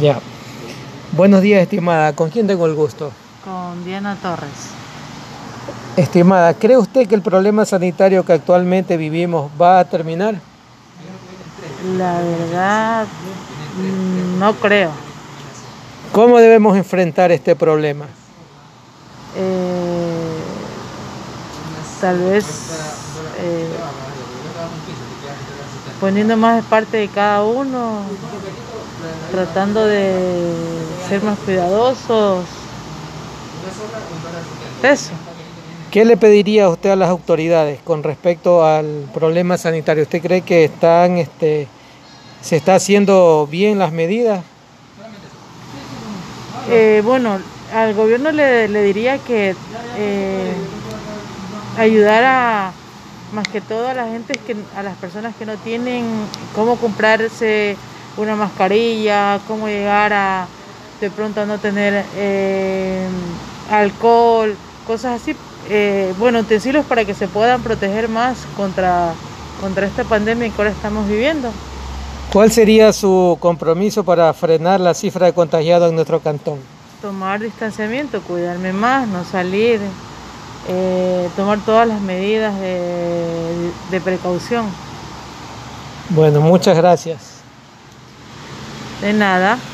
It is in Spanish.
Ya. Buenos días, estimada. ¿Con quién tengo el gusto? Con Diana Torres. Estimada, ¿cree usted que el problema sanitario que actualmente vivimos va a terminar? La verdad, no creo. ¿Cómo debemos enfrentar este problema? Eh, tal vez eh, poniendo más de parte de cada uno, tratando de ser más cuidadosos. Eso. ¿Qué le pediría usted a las autoridades con respecto al problema sanitario? ¿Usted cree que están, este, se está haciendo bien las medidas? Eh, bueno, al gobierno le, le diría que eh, ayudara más que todo a la gente que a las personas que no tienen cómo comprarse una mascarilla, cómo llegar a de pronto a no tener eh, alcohol, cosas así. Eh, bueno, utensilios para que se puedan proteger más contra, contra esta pandemia que ahora estamos viviendo. ¿Cuál sería su compromiso para frenar la cifra de contagiados en nuestro cantón? Tomar distanciamiento, cuidarme más, no salir, eh, tomar todas las medidas de, de precaución. Bueno, muchas gracias. De nada.